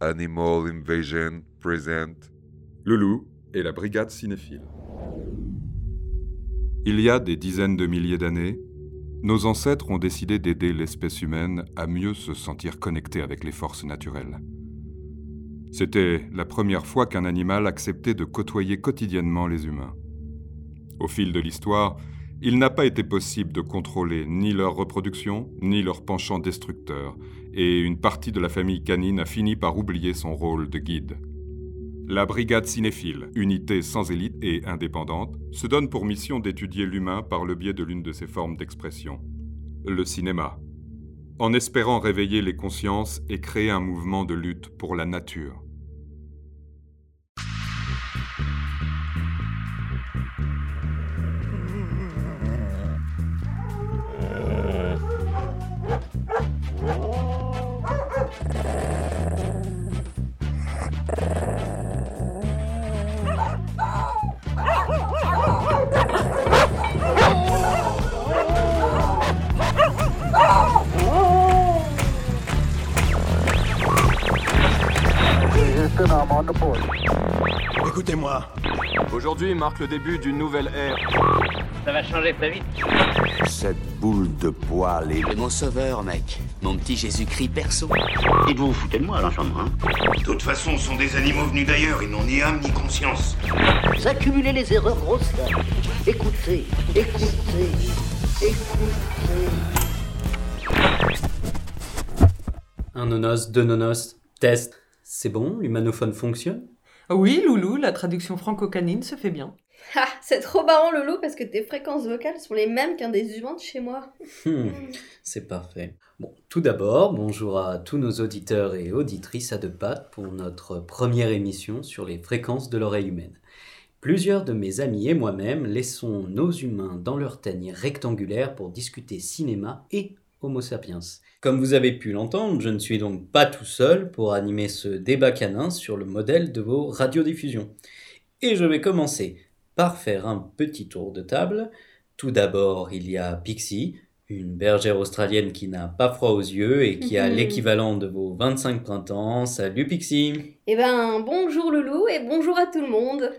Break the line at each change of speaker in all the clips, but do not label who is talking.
Animal Invasion Present.
Loulou et la brigade cinéphile. Il y a des dizaines de milliers d'années, nos ancêtres ont décidé d'aider l'espèce humaine à mieux se sentir connectée avec les forces naturelles. C'était la première fois qu'un animal acceptait de côtoyer quotidiennement les humains. Au fil de l'histoire, il n'a pas été possible de contrôler ni leur reproduction, ni leur penchant destructeur, et une partie de la famille canine a fini par oublier son rôle de guide. La brigade cinéphile, unité sans élite et indépendante, se donne pour mission d'étudier l'humain par le biais de l'une de ses formes d'expression, le cinéma, en espérant réveiller les consciences et créer un mouvement de lutte pour la nature.
Écoutez-moi.
Aujourd'hui marque le début d'une nouvelle ère.
Ça va changer très vite.
Cette boule de poil est...
C'est mon sauveur, mec. Mon petit Jésus-Christ perso.
Et vous vous foutez de moi, l'ensemble, hein
De toute façon, ce sont des animaux venus d'ailleurs. Ils n'ont ni âme ni conscience.
Vous accumulez les erreurs grossières. Écoutez, écoutez, écoutez.
Un nonos, deux nonos, test. C'est bon, l'humanophone fonctionne?
Oui, Loulou, la traduction franco-canine se fait bien.
Ah, c'est trop marrant, Loulou, parce que tes fréquences vocales sont les mêmes qu'un des humains de chez moi.
Hmm, c'est parfait. Bon, tout d'abord, bonjour à tous nos auditeurs et auditrices à deux pattes pour notre première émission sur les fréquences de l'oreille humaine. Plusieurs de mes amis et moi-même laissons nos humains dans leur tanière rectangulaire pour discuter cinéma et Homo sapiens. Comme vous avez pu l'entendre, je ne suis donc pas tout seul pour animer ce débat canin sur le modèle de vos radiodiffusions. Et je vais commencer par faire un petit tour de table. Tout d'abord, il y a Pixie, une bergère australienne qui n'a pas froid aux yeux et qui a l'équivalent de vos 25 printemps. Salut Pixie
Eh ben, bonjour Loulou et bonjour à tout le monde.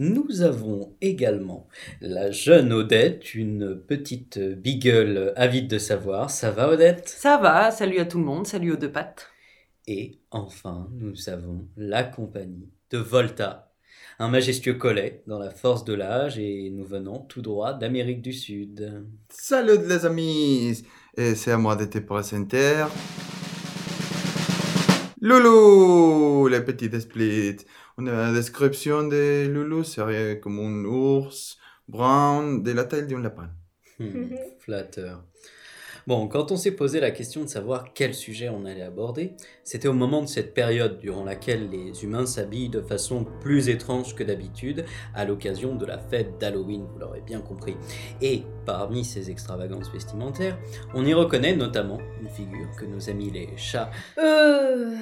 Nous avons également la jeune Odette, une petite beagle avide de savoir. Ça va Odette?
Ça va, salut à tout le monde, salut aux deux pattes.
Et enfin, nous avons la compagnie de Volta, un majestueux collet dans la force de l'âge et nous venons tout droit d'Amérique du Sud.
Salut les amis Et c'est à moi de te présenter... Loulou Le petit split. On a la description de Loulou serait comme un ours brun de la taille d'un lapin.
Hmm, flatteur. Bon, quand on s'est posé la question de savoir quel sujet on allait aborder, c'était au moment de cette période durant laquelle les humains s'habillent de façon plus étrange que d'habitude à l'occasion de la fête d'Halloween, vous l'aurez bien compris. Et parmi ces extravagances vestimentaires, on y reconnaît notamment une figure que nos amis les chats
Euh.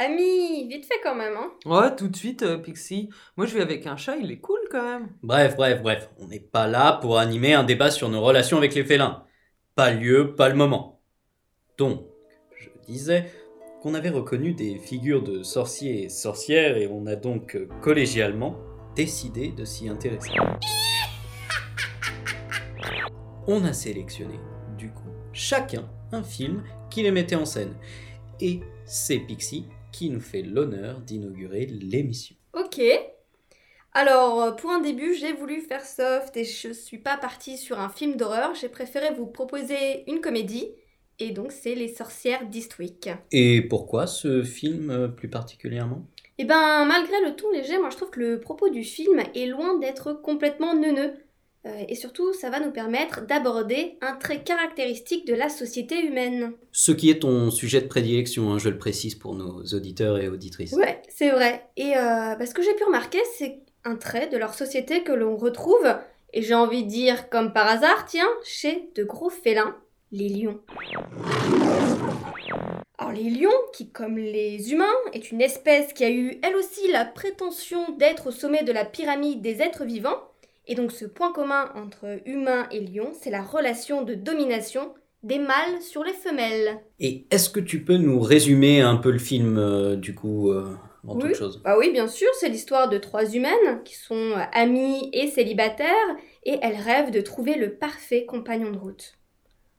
Ami, vite fait quand même, hein.
Ouais, tout de suite, euh, Pixie. Moi, je vais avec un chat, il est cool quand même.
Bref, bref, bref, on n'est pas là pour animer un débat sur nos relations avec les félins. Pas lieu, pas le moment. Donc, je disais qu'on avait reconnu des figures de sorciers et sorcières et on a donc euh, collégialement décidé de s'y intéresser. On a sélectionné, du coup, chacun un film qui les mettait en scène. Et c'est Pixie qui nous fait l'honneur d'inaugurer l'émission.
Ok. Alors, euh, pour un début, j'ai voulu faire soft et je suis pas partie sur un film d'horreur. J'ai préféré vous proposer une comédie. Et donc, c'est Les sorcières d'Eastwick.
Et pourquoi ce film euh, plus particulièrement?
Et ben, malgré le ton léger, moi je trouve que le propos du film est loin d'être complètement neuneux. Euh, et surtout, ça va nous permettre d'aborder un trait caractéristique de la société humaine.
Ce qui est ton sujet de prédilection, hein, je le précise pour nos auditeurs et auditrices.
Ouais, c'est vrai. Et euh, bah, ce que j'ai pu remarquer, c'est un trait de leur société que l'on retrouve, et j'ai envie de dire comme par hasard, tiens, chez de gros félins, les lions. Alors les lions, qui comme les humains, est une espèce qui a eu elle aussi la prétention d'être au sommet de la pyramide des êtres vivants, et donc ce point commun entre humains et lions, c'est la relation de domination des mâles sur les femelles.
Et est-ce que tu peux nous résumer un peu le film, euh, du coup, euh, en
oui.
toute chose?
Bah oui, bien sûr, c'est l'histoire de trois humaines qui sont euh, amies et célibataires et elles rêvent de trouver le parfait compagnon de route.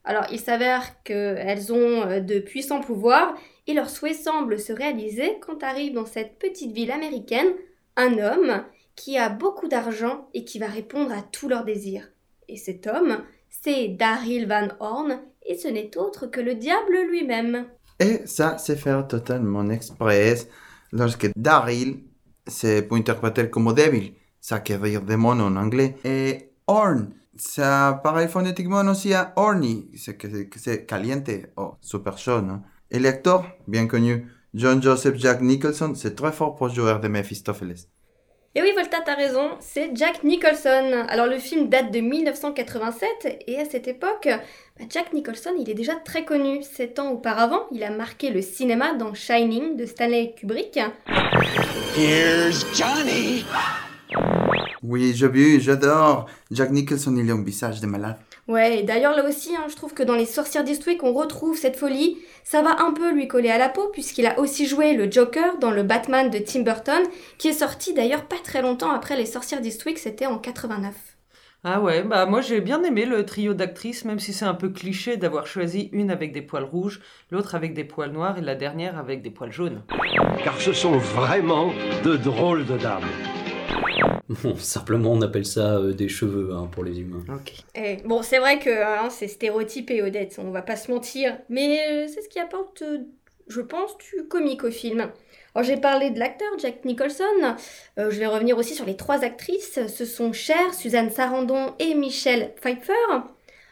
Alors, il s'avère qu'elles ont de puissants pouvoirs et leur souhait semble se réaliser quand arrive dans cette petite ville américaine un homme qui a beaucoup d'argent et qui va répondre à tous leurs désirs. Et cet homme, c'est Daryl Van Horn et ce n'est autre que le diable lui-même.
Et ça, c'est fait totalement express lorsque Daryl se peut interpréter comme débil, ça veut dire démon en anglais. Et Horn, ça pareil phonétiquement aussi à horny, c'est c'est caliente, oh, super chaud, non? Et l'acteur, bien connu, John Joseph Jack Nicholson, c'est très fort pour jouer de Mephistopheles.
Et oui, Volta, t'as raison, c'est Jack Nicholson. Alors le film date de 1987 et à cette époque, bah, Jack Nicholson, il est déjà très connu. Sept ans auparavant, il a marqué le cinéma dans Shining de Stanley Kubrick.
Here's Johnny!
Oui, j'ai vu, j'adore. Jack Nicholson, il a un visage de malade.
Ouais, et d'ailleurs là aussi, hein, je trouve que dans Les Sorcières d'Eastwick, on retrouve cette folie. Ça va un peu lui coller à la peau, puisqu'il a aussi joué le Joker dans le Batman de Tim Burton, qui est sorti d'ailleurs pas très longtemps après Les Sorcières d'Eastwick, c'était en 89.
Ah ouais, bah moi j'ai bien aimé le trio d'actrices, même si c'est un peu cliché d'avoir choisi une avec des poils rouges, l'autre avec des poils noirs et la dernière avec des poils jaunes.
Car ce sont vraiment de drôles de dames.
Bon, simplement, on appelle ça euh, des cheveux hein, pour les humains.
Ok.
Eh, bon, c'est vrai que hein, c'est stéréotypé, Odette, on va pas se mentir, mais euh, c'est ce qui apporte, euh, je pense, du comique au film. Alors j'ai parlé de l'acteur Jack Nicholson, Euh, je vais revenir aussi sur les trois actrices, ce sont Cher, Suzanne Sarandon et Michelle Pfeiffer.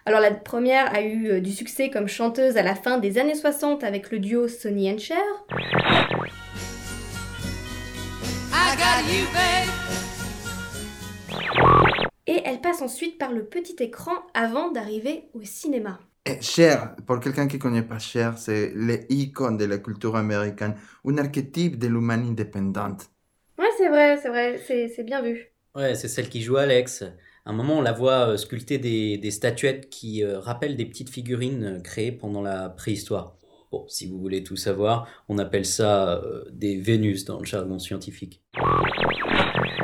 Alors la première a eu euh, du succès comme chanteuse à la fin des années 60 avec le duo Sonny and Cher. Et elle passe ensuite par le petit écran avant d'arriver au cinéma.
Et Cher, pour quelqu'un qui connaît pas Cher, c'est l'icône de la culture américaine, un archétype de l'humain indépendante.
Ouais, c'est vrai, c'est vrai, c'est bien vu.
Ouais, c'est celle qui joue Alex. À un moment, on la voit euh, sculpter des, des statuettes qui euh, rappellent des petites figurines euh, créées pendant la préhistoire. Bon, si vous voulez tout savoir, on appelle ça euh, des Vénus dans le jargon scientifique.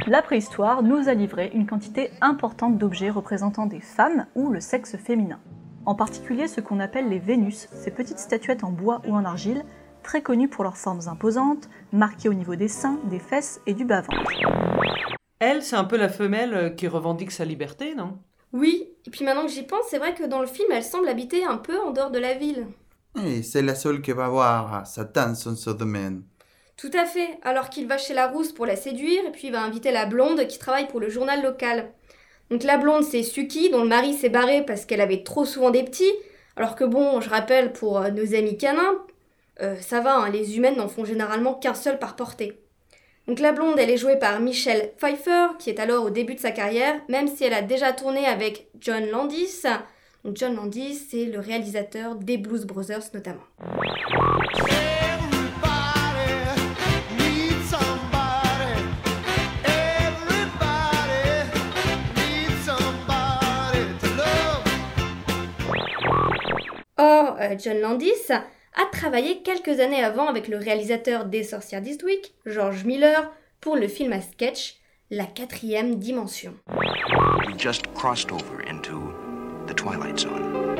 La préhistoire nous a livré une quantité importante d'objets représentant des femmes ou le sexe féminin. En particulier ce qu'on appelle les Vénus, ces petites statuettes en bois ou en argile, très connues pour leurs formes imposantes, marquées au niveau des seins, des fesses et du bas-ventre.
Elle, c'est un peu la femelle euh, qui revendique sa liberté, non?
Oui, et puis maintenant que j'y pense, c'est vrai que dans le film, elle semble habiter un peu en dehors de la ville.
Et c'est la seule qui va voir Satan son domaine.
Tout à fait, alors qu'il va chez la rousse pour la séduire, et puis il va inviter la blonde qui travaille pour le journal local. Donc la blonde, c'est Suki, dont le mari s'est barré parce qu'elle avait trop souvent des petits, alors que bon, je rappelle pour euh, nos amis canins, euh, ça va, hein, les humaines n'en font généralement qu'un seul par portée. Donc la blonde, elle est jouée par Michelle Pfeiffer, qui est alors au début de sa carrière, même si elle a déjà tourné avec John Landis. Donc John Landis, c'est le réalisateur des Blues Brothers notamment. Or, euh, John Landis a travaillé quelques années avant avec le réalisateur des Sorcières d'Eastwick, George Miller, pour le film à sketch La quatrième dimension.
We just crossed over into the Twilight Zone.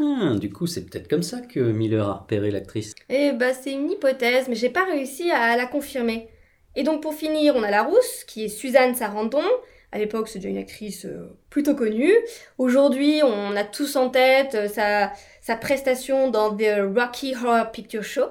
Ah, du coup, c'est peut-être comme ça que Miller a repéré l'actrice.
Eh bah c'est une hypothèse, mais j'ai pas réussi à la confirmer. Et donc pour finir, on a la rousse, qui est Suzanne Sarandon. À l'époque, c'est déjà une actrice euh, plutôt connue. Aujourd'hui, on a tous en tête euh, sa, sa prestation dans The Rocky Horror Picture Show.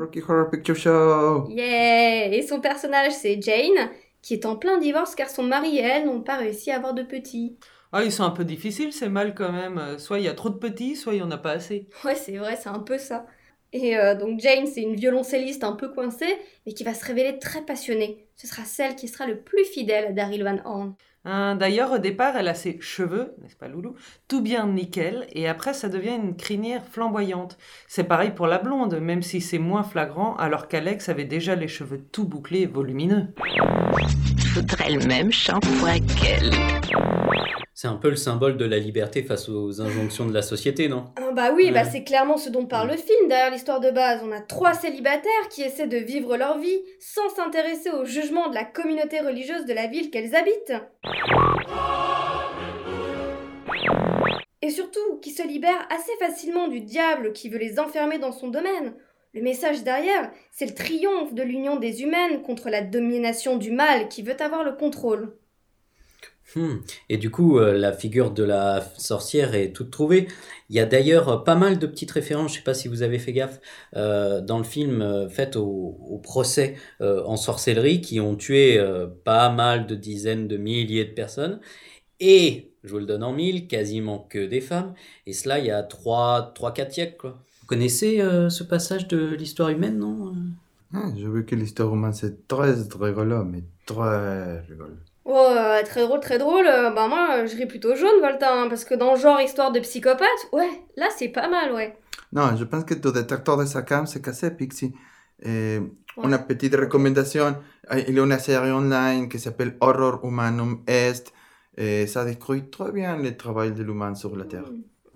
Rocky Horror Picture Show
Yeah Et son personnage, c'est Jane, qui est en plein divorce car son mari et elle n'ont pas réussi à avoir de petits.
Ah, ils sont un peu difficiles, ces mâles quand même. Euh, Soit il y a trop de petits, soit il y en a pas assez.
Ouais, c'est vrai, c'est un peu ça. Et euh, donc Jane, c'est une violoncelliste un peu coincée, mais qui va se révéler très passionnée. ce sera celle qui sera le plus fidèle à Daryl Van Horn.
Hein, D'ailleurs, au départ, elle a ses cheveux, n'est-ce pas Loulou, tout bien nickel, et après, ça devient une crinière flamboyante. C'est pareil pour la blonde, même si c'est moins flagrant, alors qu'Alex avait déjà les cheveux tout bouclés et volumineux.
Faudrait le même shampoing qu'elle.
C'est un peu le symbole de la liberté face aux injonctions de la société, non?
Ah bah oui, bah c'est clairement ce dont parle le film derrière l'histoire de base. On a trois célibataires qui essaient de vivre leur vie sans s'intéresser au jugement de la communauté religieuse de la ville qu'elles habitent. Et surtout, qui se libèrent assez facilement du diable qui veut les enfermer dans son domaine. Le message derrière, c'est le triomphe de l'union des humaines contre la domination du mal qui veut avoir le contrôle.
Hmm. Et du coup, euh, la figure de la sorcière est toute trouvée. Il y a d'ailleurs euh, pas mal de petites références, je sais pas si vous avez fait gaffe, euh, dans le film euh, fait au, au procès euh, en sorcellerie qui ont tué euh, pas mal de dizaines de milliers de personnes. Et, je vous le donne en mille, quasiment que des femmes. Et cela, il y a 3-4 siècles. Quoi. Vous connaissez euh, ce passage de l'histoire humaine, non
Ah, J'ai vu que l'histoire humaine c'est très rigolo, mais très rigolo.
Oh, très drôle, très drôle. euh, bah moi, je ris plutôt jaune, Volta, hein, parce que dans le genre histoire de psychopathe, ouais, là c'est pas mal, ouais.
Non, je pense que ton détecteur de Sakam s'est cassé, Pixie. Et Une petite recommandation, euh, il y a une série online qui s'appelle Horror Humanum Est, et ça décrit très bien le travail de l'humain sur la Terre.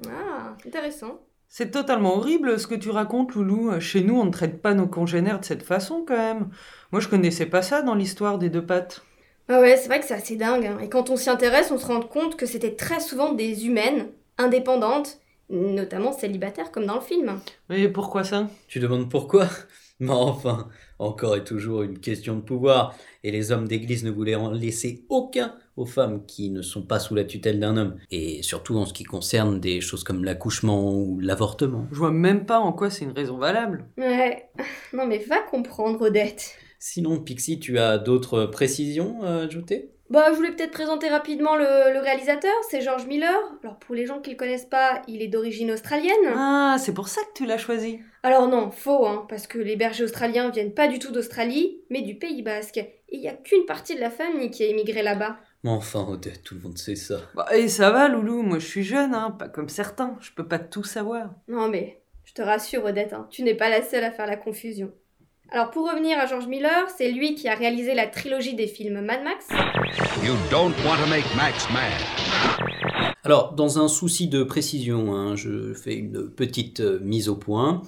Ah, intéressant.
C'est totalement horrible ce que tu racontes, Loulou. Chez nous, on ne traite pas nos congénères de cette façon, quand même. Moi, je connaissais pas ça dans l'histoire des deux pattes.
Ah ouais, c'est vrai que c'est assez dingue. hein. Et quand on s'y intéresse, on se rend compte que c'était très souvent des humaines, indépendantes, notamment célibataires comme dans le film.
Et pourquoi ça?
Tu demandes pourquoi? Mais enfin, encore et toujours une question de pouvoir. Et les hommes d'église ne voulaient en laisser aucun aux femmes qui ne sont pas sous la tutelle d'un homme. Et surtout en ce qui concerne des choses comme l'accouchement ou l'avortement.
Je vois même pas en quoi c'est une raison valable.
Ouais. Non mais va comprendre, Odette.
Sinon, Pixie, tu as d'autres précisions à ajouter?
Bah, je voulais peut-être présenter rapidement le, le réalisateur, c'est George Miller. Alors pour les gens qui le connaissent pas, il est d'origine australienne.
Ah, c'est pour ça que tu l'as choisi.
Alors non, faux, hein, parce que les bergers australiens viennent pas du tout d'Australie, mais du Pays Basque. Et il y a qu'une partie de la famille qui a émigré là-bas.
Mais enfin, Odette, tout le monde sait ça.
Bah, et ça va, Loulou, moi je suis jeune, hein, pas comme certains. Je peux pas tout savoir.
Non mais, je te rassure Odette, hein, tu n'es pas la seule à faire la confusion. Alors pour revenir à George Miller, c'est lui qui a réalisé la trilogie des films Mad Max.
You don't want to make Max mad.
Alors, dans un souci de précision, hein, je fais une petite euh, mise au point.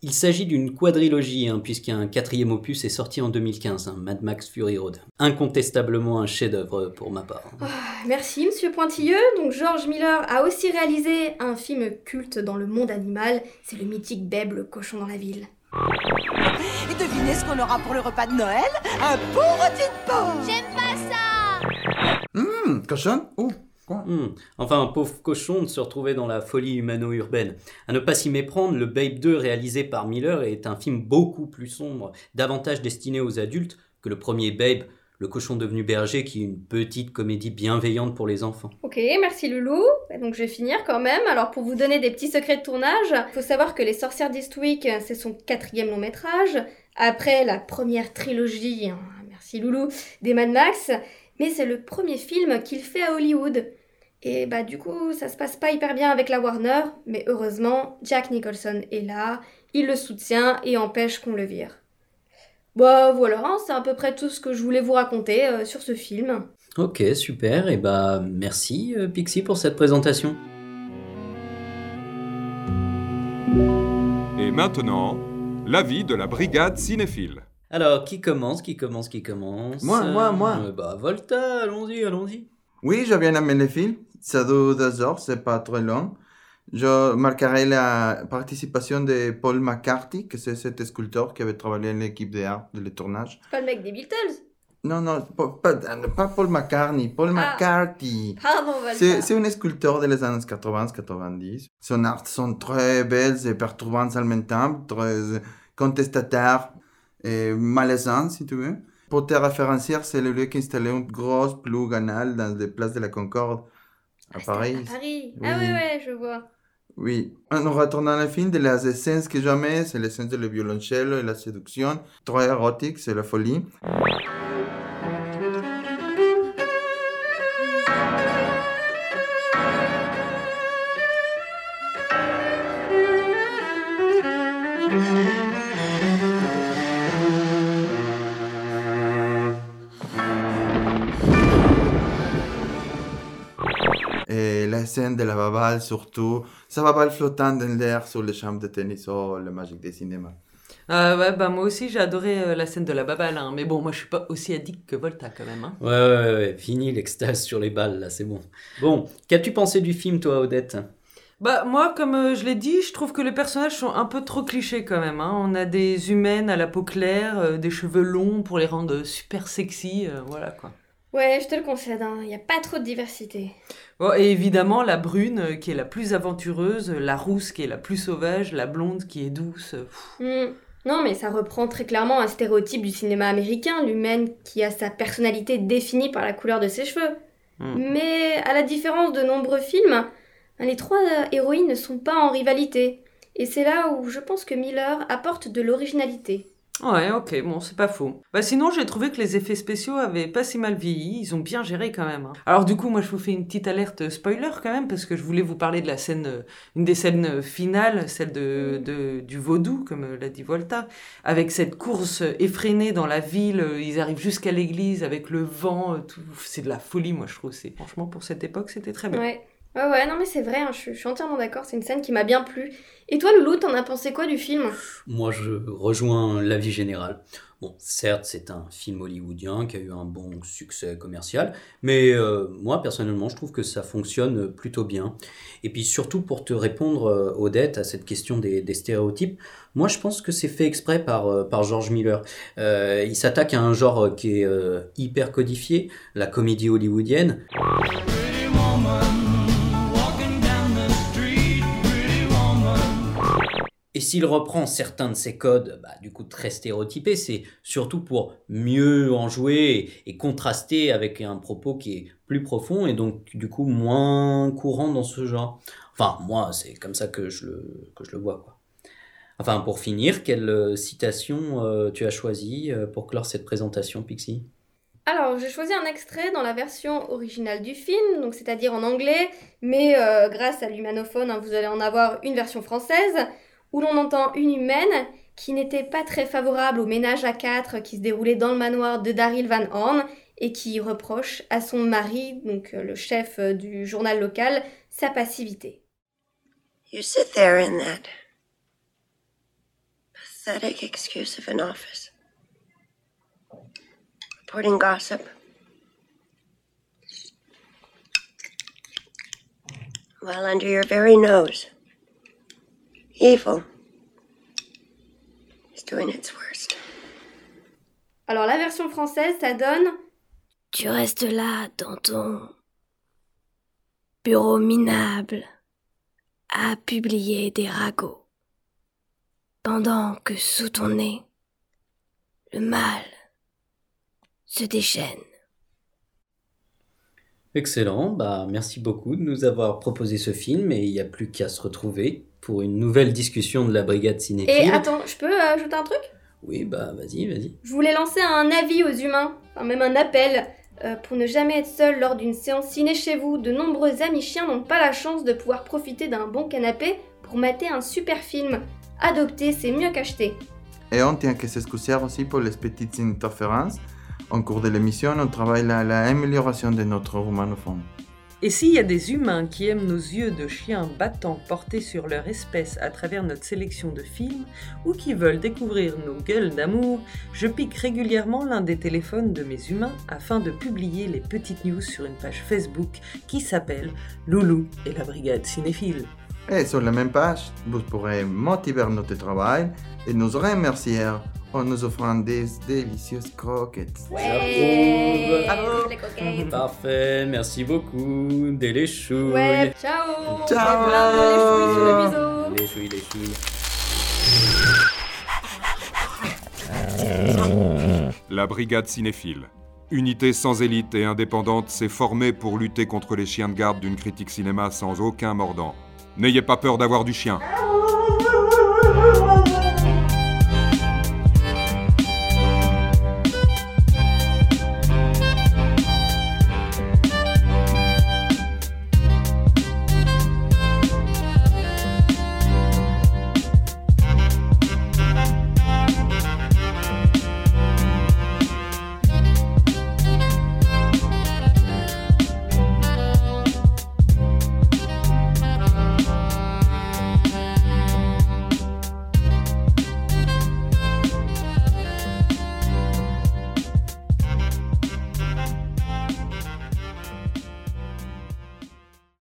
Il s'agit d'une quadrilogie, hein, puisqu'un quatrième opus est sorti en 2015, hein, Mad Max Fury Road. Incontestablement un chef-d'œuvre pour ma part.
Ah, merci Monsieur Pointilleux. Donc George Miller a aussi réalisé un film culte dans le monde animal, c'est le mythique Beb le cochon dans la ville.
Et devinez ce qu'on aura pour le repas de Noël? Un de porc
J'aime pas ça
Hum, cochon? Ouh, quoi?
Hmm. Enfin, un pauvre cochon de se retrouver dans la folie humano-urbaine. À ne pas s'y méprendre, le Babe 2 réalisé par Miller est un film beaucoup plus sombre, davantage destiné aux adultes que le premier Babe, le cochon devenu berger, qui est une petite comédie bienveillante pour les enfants.
Ok, merci Loulou. Donc je vais finir quand même. Alors pour vous donner des petits secrets de tournage, il faut savoir que Les Sorcières d'Eastwick, c'est son quatrième long métrage. Après la première trilogie, hein, merci Loulou, des Mad Max. Mais c'est le premier film qu'il fait à Hollywood. Et bah du coup, ça se passe pas hyper bien avec la Warner, mais heureusement, Jack Nicholson est là, il le soutient et empêche qu'on le vire. Bah voilà, hein, c'est à peu près tout ce que je voulais vous raconter euh, sur ce film.
Ok, super, et bah merci euh, Pixie pour cette présentation.
Et maintenant, l'avis de la brigade cinéphile.
Alors, qui commence, qui commence, qui commence
Moi, moi, moi.
Euh, Bah Volta, allons-y, allons-y.
Oui, j'ai bien aimé le film. Ça dure deux heures, c'est pas très long. Je marquerai la participation de Paul McCarthy, que c'est cet sculpteur qui avait travaillé à l'équipe d'art de le tournage.
C'est pas le mec des Beatles
Non, non, pas, Paul McCartney, Paul
Ah.
McCarthy.
Pardon, Volta.
C'est c'est un sculpteur des années 80-90. Son art sont très belles et perturbantes en même temps, très contestataires et malaisantes, si tu veux. Pour te référencier, c'est le lieu qui installait une grosse plug anale dans les places de la Concorde à Paris.
À Paris?
Oui.
Ah ouais, ouais, je vois.
Oui. En retournant le film, de les essences que jamais, c'est l'essence de le violoncelle et la séduction. Très érotique, c'est la folie. Scène de la babale surtout. Sa babale flottant dans l'air sur les chambres de tennis, oh, le magique des cinémas.
Ah ouais, bah moi aussi j'ai adoré euh, la scène de la babale, hein. mais bon, moi je suis pas aussi addict que Volta quand même. Hein.
Ouais, ouais, ouais, fini l'extase sur les balles là, c'est bon. Bon, qu'as-tu pensé du film toi, Odette?
Bah moi, comme euh, je l'ai dit, je trouve que les personnages sont un peu trop clichés quand même. Hein. On a des humaines à la peau claire, euh, des cheveux longs pour les rendre super sexy, euh, voilà quoi.
Ouais, je te le concède, il n'y a pas trop de diversité.
Bon, et évidemment, la brune euh, qui est la plus aventureuse, la rousse qui est la plus sauvage, la blonde qui est douce. euh.
Hmm. Non, mais ça reprend très clairement un stéréotype du cinéma américain, l'humaine qui a sa personnalité définie par la couleur de ses cheveux.
Hmm.
Mais à la différence de nombreux films, les trois euh, héroïnes ne sont pas en rivalité. Et c'est là où je pense que Miller apporte de l'originalité.
Ouais, ok, bon, c'est pas faux. Bah sinon, j'ai trouvé que les effets spéciaux avaient pas si mal vieilli, ils ont bien géré quand même. hein. Alors du coup, moi je vous fais une petite alerte spoiler quand même, parce que je voulais vous parler de la scène, euh, une des scènes euh, finales, celle de, du vaudou, comme euh, l'a dit Volta, avec cette course effrénée dans la ville, ils arrivent jusqu'à l'église avec le vent, c'est de la folie moi je trouve. C'est Franchement, pour cette époque, c'était très bien.
Ouais. Ouais, ouais, non mais c'est vrai, hein, je, suis- entièrement d'accord, c'est une scène qui m'a bien plu. Et toi, Loulou, t'en as pensé quoi du film?
Moi, je rejoins l'avis général. Bon, certes, c'est un film hollywoodien qui a eu un bon succès commercial, mais euh, moi, personnellement, je trouve que ça fonctionne plutôt bien. Et puis surtout, pour te répondre, euh, Odette, à cette question des, stéréotypes, moi, je pense que c'est fait exprès par, euh, par George Miller. Il s'attaque à un genre qui est hyper codifié, la comédie hollywoodienne. S'il reprend certains de ces codes, bah, du coup très stéréotypés, c'est surtout pour mieux en jouer et, et contraster avec un propos qui est plus profond et donc du coup moins courant dans ce genre. Enfin, moi, c'est comme ça que je le, que je le vois. Enfin, pour finir, quelle euh, citation euh, tu as choisi euh, pour clore cette présentation, Pixie?
Alors, j'ai choisi un extrait dans la version originale du film, donc c'est-à-dire en anglais, mais grâce à l'humanophone, hein, vous allez en avoir une version française, où l'on entend une humaine qui n'était pas très favorable au ménage à quatre qui se déroulait dans le manoir de Daryl Van Horn et qui reproche à son mari, donc euh, le chef euh, du journal local, sa passivité.
You sit there in that pathetic excuse of an office, reporting gossip. While under your very nose, evil is doing its worst.
Alors la version française, ça donne
Tu restes là dans ton bureau minable à publier des ragots, pendant que sous ton nez, le mal se déchaîne.
Excellent, bah merci beaucoup de nous avoir proposé ce film et il n'y a plus qu'à se retrouver pour une nouvelle discussion de la brigade cinéphile.
Et attends, je peux euh, ajouter un truc?
Oui, bah vas-y, vas-y.
Je voulais lancer un avis aux humains, enfin même un appel, euh, pour ne jamais être seul lors d'une séance ciné chez vous. De nombreux amis chiens n'ont pas la chance de pouvoir profiter d'un bon canapé pour mater un super film. Adopter, c'est mieux qu'acheter.
Et on tient que s'excuser aussi pour les petites interférences. En cours de l'émission, on travaille à l'amélioration de notre humanophone.
Et s'il y a des humains qui aiment nos yeux de chiens battants portés sur leur espèce à travers notre sélection de films, ou qui veulent découvrir nos gueules d'amour, je pique régulièrement l'un des téléphones de mes humains afin de publier les petites news sur une page Facebook qui s'appelle Loulou et la brigade cinéphile.
Et sur la même page, vous pourrez motiver notre travail et nous remercier en nous offrant des délicieuses croquettes.
Ouais,
J'approuve.
les coquettes.
Parfait, merci beaucoup. Des les chouilles.
Ouais, ciao
Ciao.
Plein de les chouilles.
Les chouilles, les.
La brigade cinéphile. Unité sans élite et indépendante s'est formée pour lutter contre les chiens de garde d'une critique cinéma sans aucun mordant. N'ayez pas peur d'avoir du chien.